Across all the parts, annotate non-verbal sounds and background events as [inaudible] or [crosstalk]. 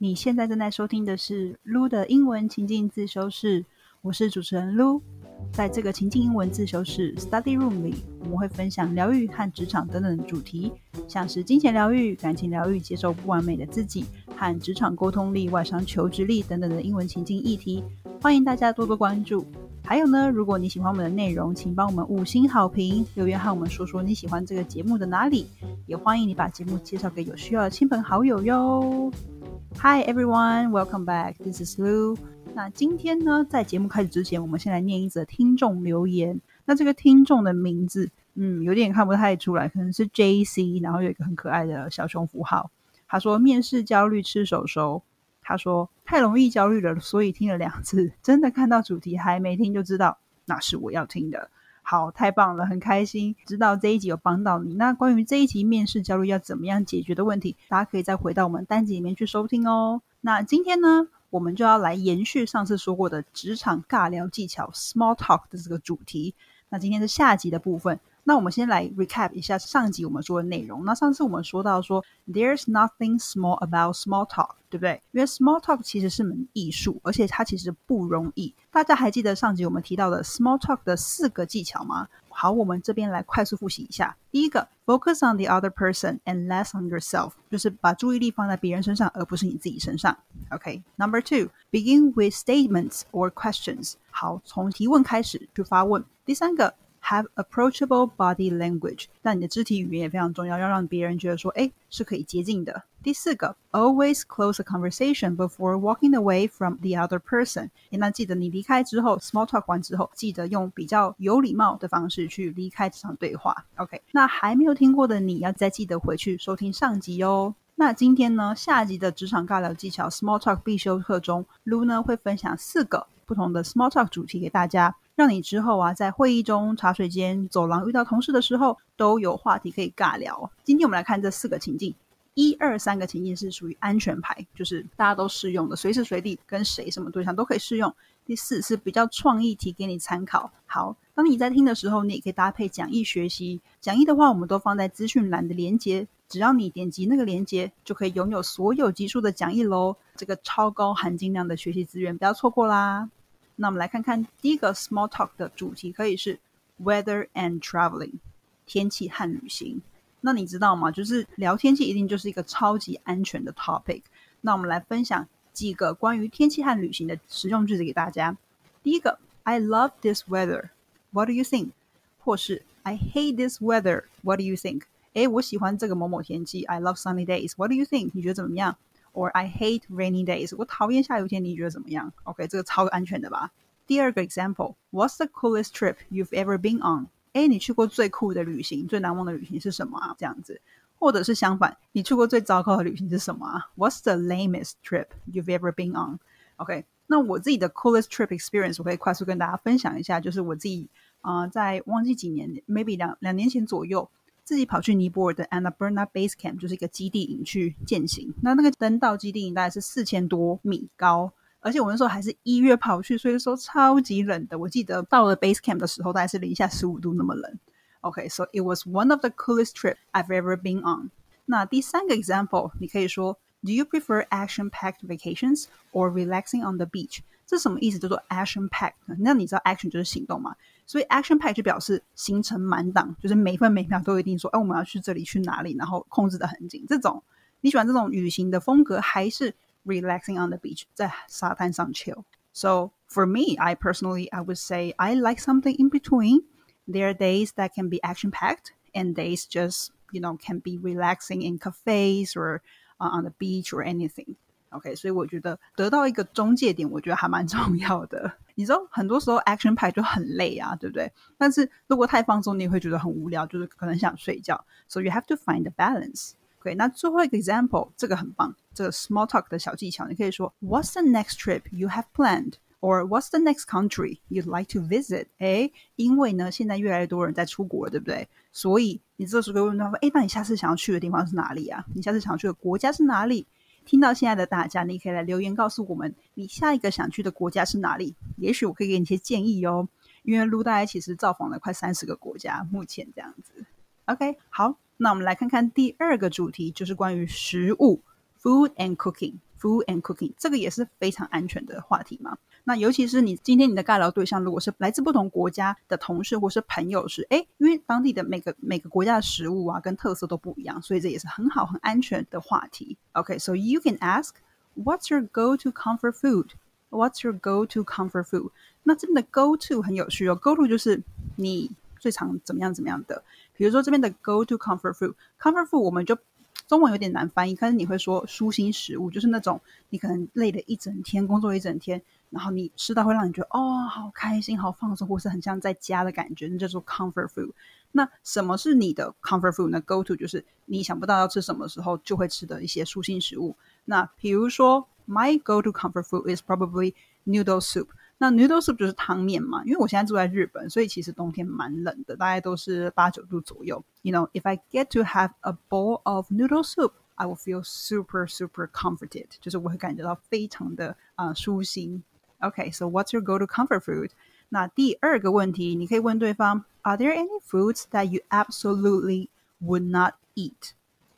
你现在正在收听的是 Lu 的英文情境自修室，我是主持人 Lu。在这个情境英文自修室 Study Room 里，我们会分享疗愈和职场等等主题，像是金钱疗愈、感情疗愈、接受不完美的自己和职场沟通力、外商求职力等等的英文情境议题。欢迎大家多多关注。还有呢，如果你喜欢我们的内容，请帮我们五星好评，留言和我们说说你喜欢这个节目的哪里。也欢迎你把节目介绍给有需要的亲朋好友哟。Hi everyone, welcome back. This is Lu. 那今天呢，在节目开始之前，我们先来念一则听众留言。那这个听众的名字，嗯，有点看不太出来，可能是 J C，然后有一个很可爱的小熊符号。他说面试焦虑吃手手。他说太容易焦虑了，所以听了两次，真的看到主题还没听就知道那是我要听的。好，太棒了，很开心知道这一集有帮到你。那关于这一集面试焦虑要怎么样解决的问题，大家可以再回到我们单集里面去收听哦。那今天呢，我们就要来延续上次说过的职场尬聊技巧 （small talk） 的这个主题。那今天是下集的部分。那我们先来 recap 一下上集我们说的内容。那上次我们说到说，there's nothing small about small talk，对不对？因为 small talk 其实是门艺术，而且它其实不容易。大家还记得上集我们提到的 small talk 的四个技巧吗？好，我们这边来快速复习一下。第一个，focus on the other person and less on yourself，就是把注意力放在别人身上，而不是你自己身上。OK，Number two，begin with statements or questions。好，从提问开始去发问。第三个。Have approachable body language，那你的肢体语言也非常重要，要让别人觉得说，哎，是可以接近的。第四个，always close a conversation before walking away from the other person。那记得你离开之后，small talk 完之后，记得用比较有礼貌的方式去离开这场对话。OK，那还没有听过的你要再记得回去收听上集哦。那今天呢，下集的职场尬聊技巧 small talk 必修课中，Lu 呢会分享四个不同的 small talk 主题给大家。让你之后啊，在会议中、茶水间、走廊遇到同事的时候，都有话题可以尬聊。今天我们来看这四个情境，一二三个情境是属于安全牌，就是大家都适用的，随时随地跟谁、什么对象都可以适用。第四是比较创意题，给你参考。好，当你在听的时候，你也可以搭配讲义学习。讲义的话，我们都放在资讯栏的连接，只要你点击那个连接，就可以拥有所有集数的讲义喽。这个超高含金量的学习资源，不要错过啦！那我们来看看第一个 small talk 的主题，可以是 weather and traveling，天气和旅行。那你知道吗？就是聊天气一定就是一个超级安全的 topic。那我们来分享几个关于天气和旅行的实用句子给大家。第一个，I love this weather. What do you think？或是 I hate this weather. What do you think？诶，我喜欢这个某某天气。I love sunny days. What do you think？你觉得怎么样？or I hate rainy days. 我讨厌下雨天，你觉得怎么样？OK，这个超安全的吧？第二个 example，What's the coolest trip you've ever been on？哎，你去过最酷的旅行、最难忘的旅行是什么啊？这样子，或者是相反，你去过最糟糕的旅行是什么啊？What's the lamest trip you've ever been on？OK，那我自己的 coolest trip experience 我可以快速跟大家分享一下，就是我自己啊、在忘记几年，maybe 两两年前左右。自己跑去尼泊尔的 Annapurna Base Camp，就是一个基地营去践行。那那个登到基地营大概是四千多米高，而且我那时候还是一月跑去，所以说超级冷的。我记得到了 Base Camp 的时候，大概是零下十五度那么冷。OK，so it was one of the coolest trip I've ever been on。那第三个 example，你可以说，Do you prefer action-packed vacations or relaxing on the beach？ 这什么意思？叫做 action-packed。那你知道 action 就是行动嘛？所以 action pack 就表示行程满档，就是每分每秒都一定说，哎，我们要去这里去哪里，然后控制的很紧。这种你喜欢这种旅行的风格，还是 relaxing on the beach 在沙滩上 chill。So for me, I personally I would say I like something in between. There are days that can be action packed, and days just you know can be relaxing in cafes or uh, on the beach or anything. OK，所以我觉得得到一个中介点，我觉得还蛮 [laughs] 重要的。你知道，很多时候 action 派就很累啊，对不对？但是如果太放松，你会觉得很无聊，就是可能想睡觉。So you have to find the balance. OK，那最后一个 example，这个很棒，这个 small talk 的小技巧，你可以说 What's the next trip you have planned? Or what's the next country you'd like to visit? 哎，因为呢，现在越来越多人在出国，对不对？所以你这时候可以问他说：哎，那你下次想要去的地方是哪里啊？你下次想要去的国家是哪里？听到现在的大家，你可以来留言告诉我们，你下一个想去的国家是哪里？也许我可以给你一些建议哦。因为卢大爷其实造访了快三十个国家，目前这样子。OK，好，那我们来看看第二个主题，就是关于食物 （food and cooking）。food and cooking，这个也是非常安全的话题嘛。那尤其是你今天你的尬聊对象如果是来自不同国家的同事或是朋友时，哎，因为当地的每个每个国家的食物啊跟特色都不一样，所以这也是很好很安全的话题。OK，so you can ask what's your go-to comfort food？What's your go-to comfort food？那这边的 go-to 很有趣哦，go to 就是你最常怎么样怎么样的。比如说这边的 go-to comfort food，comfort food 我们就中文有点难翻译，但是你会说舒心食物，就是那种你可能累了一整天，工作一整天，然后你吃到会让你觉得哦，好开心，好放松，或是很像在家的感觉，那叫做 comfort food。那什么是你的 comfort food 呢？Go to 就是你想不到要吃什么时候就会吃的一些舒心食物。那比如说，my go to comfort food is probably noodle soup。那 noodle soup 就是汤面嘛，因为我现在住在日本，所以其实冬天蛮冷的，大概都是八九度左右。You know, if I get to have a bowl of noodle soup, I will feel super super comforted，就是我会感觉到非常的啊、舒心。Okay, so what's your go-to comfort food? 那第二个问题，你可以问对方：Are there any foods that you absolutely would not eat?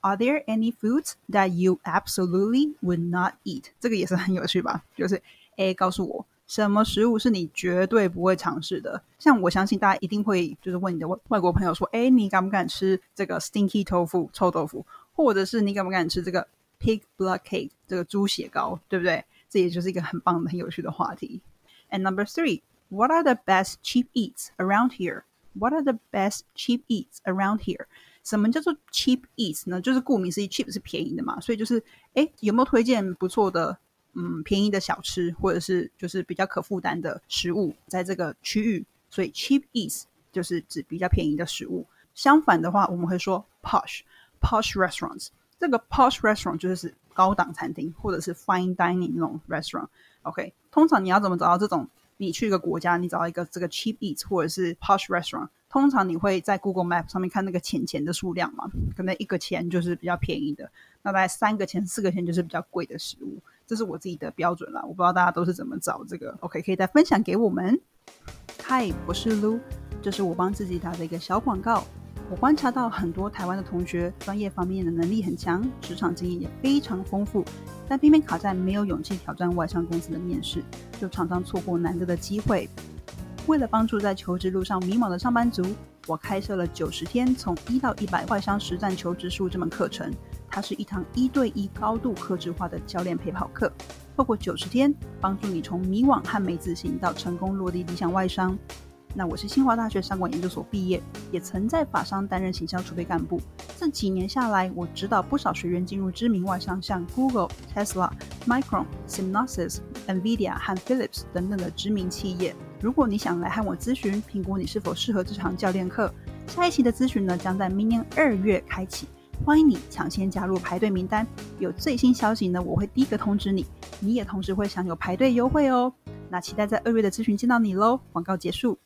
Are there any foods that you absolutely would not eat? 这个也是很有趣吧？就是 A 告诉我。什么食物是你绝对不会尝试的？像我相信大家一定会就是问你的外外国朋友说：“哎，你敢不敢吃这个 stinky tofu 臭豆腐？或者是你敢不敢吃这个 pig blood cake 这个猪血糕？对不对？” 这也就是一个很棒的、很有趣的话题。And number three, what are the best cheap eats around here? What are the best cheap eats around here? 什么叫做 cheap eats 呢？就是顾名思义，cheap 是便宜的嘛，所以就是哎，有没有推荐不错的？嗯，便宜的小吃或者是就是比较可负担的食物，在这个区域，所以 cheap eats 就是指比较便宜的食物。相反的话，我们会说 posh posh restaurants。这个 posh restaurant 就是 高档餐厅或者是 fine dining 那种 restaurant。OK，通常你要怎么找到这种？你去一个国家，你找到一个这个 cheap eats 或者是 posh restaurant，通常你会在 Google Map 上面看那个钱钱的数量嘛？可能一个钱就是比较便宜的，那大概三个钱、四个钱就是比较贵的食物。这是我自己的标准啦，我不知道大家都是怎么找这个。OK，可以再分享给我们。Hi，我是 Lu，这是我帮自己打的一个小广告。我观察到很多台湾的同学，专业方面的能力很强，职场经验也非常丰富，但偏偏卡在没有勇气挑战外商公司的面试，就常常错过难得的机会。为了帮助在求职路上迷茫的上班族，我开设了九十天从一到一百外商实战求职术这门课程。它是一堂一对一高度克制化的教练陪跑课，透过九十天，帮助你从迷惘和没自信到成功落地理想外商。那我是清华大学商管研究所毕业，也曾在法商担任行销储备干部。这几年下来，我指导不少学员进入知名外商，像 Google、Tesla、Micron、Synopsys、Nvidia 和 Philips 等等的知名企业。如果你想来和我咨询，评估你是否适合这堂教练课，下一期的咨询呢，将在明年二月开启。欢迎你抢先加入排队名单，有最新消息呢，我会第一个通知你，你也同时会享有排队优惠哦。那期待在二月的咨询见到你喽。广告结束。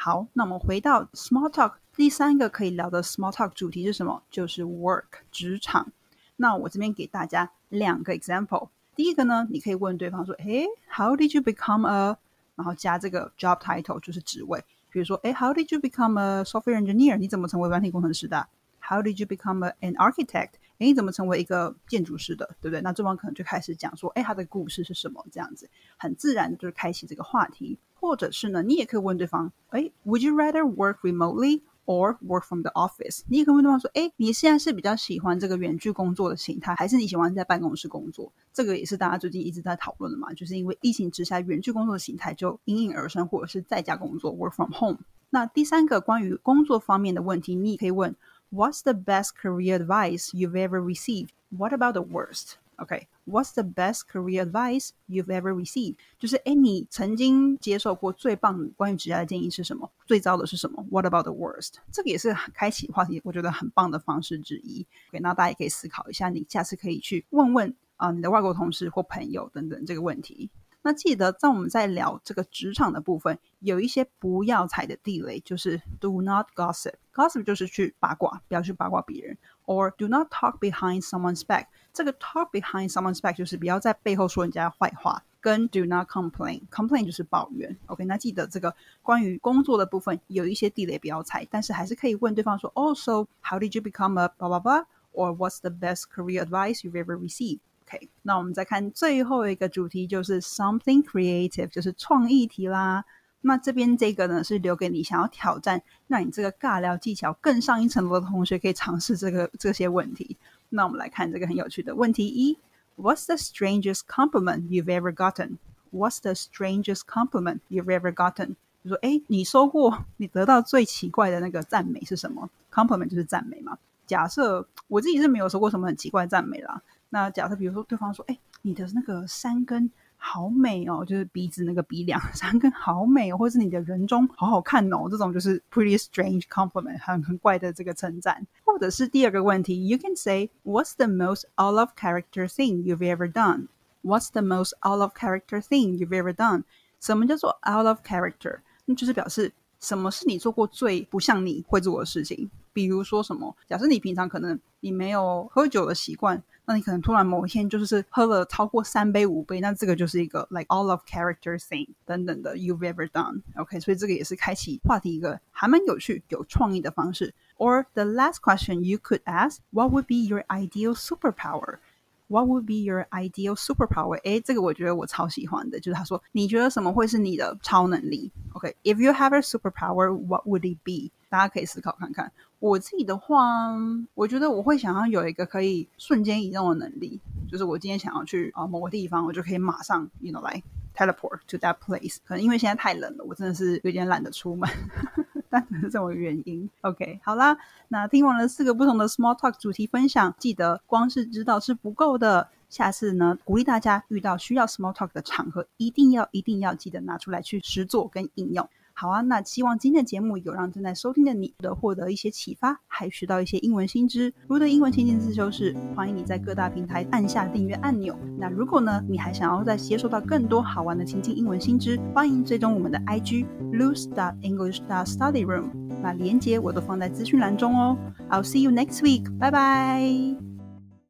好，那我们回到 Small Talk 第三个可以聊的 Small Talk 主题是什么？就是 Work 职场。那我这边给大家两个 example。第一个呢，你可以问对方说：“诶 h o w did you become a？” 然后加这个 job title 就是职位，比如说：“诶 h o w did you become a software engineer？” 你怎么成为软体工程师的？How did you become an architect？哎，你怎么成为一个建筑师的，对不对？那对方可能就开始讲说，哎，他的故事是什么？这样子很自然就是开启这个话题，或者是呢，你也可以问对方，哎，Would you rather work remotely or work from the office？你也可以问对方说，哎，你现在是比较喜欢这个远距工作的形态，还是你喜欢在办公室工作？这个也是大家最近一直在讨论的嘛，就是因为疫情之下，远距工作的形态就应运而生，或者是在家工作 work from home。那第三个关于工作方面的问题，你也可以问。What's the best career advice you've ever received? What about the worst? OK，What's the best career advice you've ever received? 就是哎，你曾经接受过最棒关于职业的建议是什么？最糟的是什么？What about the worst? 这个也是开启话题，我觉得很棒的方式之一。OK，那大家也可以思考一下，你下次可以去问问啊，你的外国同事或朋友等等这个问题。那记得在我们在聊这个职场的部分，有一些不要踩的地雷，就是 do not gossip。gossip 就是去八卦，不要去八卦别人。or do not talk behind someone's back。这个 talk behind someone's back 就是不要在背后说人家坏话。跟 do not complain。complain 就是抱怨。OK，那记得这个关于工作的部分有一些地雷不要踩，但是还是可以问对方说，Oh, so how did you become a blah blah blah? Or what's the best career advice you've ever received? OK，那我们再看最后一个主题，就是 something creative，就是创意题啦。那这边这个呢，是留给你想要挑战，让你这个尬聊技巧更上一层楼的同学可以尝试这个这些问题。那我们来看这个很有趣的问题一：What's the strangest compliment you've ever gotten? What's the strangest compliment you've ever gotten? 就说，哎，你收过你得到最奇怪的那个赞美是什么？Compliment 就是赞美嘛。假设我自己是没有收过什么很奇怪的赞美啦。那假设比如说对方说，哎，你的那个山根。好美哦，就是鼻子那个鼻梁三根好美哦，或者是你的人中好好看哦，这种就是 pretty strange compliment，很很怪的这个称赞。或者是第二个问题，you can say What's the most out of character thing you've ever done? What's the most out of character thing you've ever done? 什么叫做 out of character？那就是表示什么是你做过最不像你会做的事情。比如说什么？假设你平常可能你没有喝酒的习惯。那你可能突然某一天就是喝了超过三杯五杯，那这个就是一个 like all of character thing 等等的 you've ever done。OK，所以这个也是开启话题一个还蛮有趣、有创意的方式。Or the last question you could ask, what would be your ideal superpower? What would be your ideal superpower？诶，这个我觉得我超喜欢的，就是他说你觉得什么会是你的超能力？OK，if you have a superpower, what would it be？ 大家可以思考看看。我自己的话，我觉得我会想要有一个可以瞬间移动的能力，就是我今天想要去啊某个地方，我就可以马上，you know，来 teleport to that place。可能因为现在太冷了，我真的是有点懒得出门。[laughs] 但只是这种原因。OK，好啦，那听完了四个不同的 Small Talk 主题分享，记得光是知道是不够的。下次呢，鼓励大家遇到需要 Small Talk 的场合，一定要一定要记得拿出来去实做跟应用。好啊，那希望今天的节目有让正在收听的你的获得一些启发，还学到一些英文新知。如的英文情境自修室，欢迎你在各大平台按下订阅按钮。那如果呢，你还想要再接收到更多好玩的情境英文新知，欢迎追踪我们的 IG loose dot english dot study room。那连接我都放在资讯栏中哦。I'll see you next week，拜拜。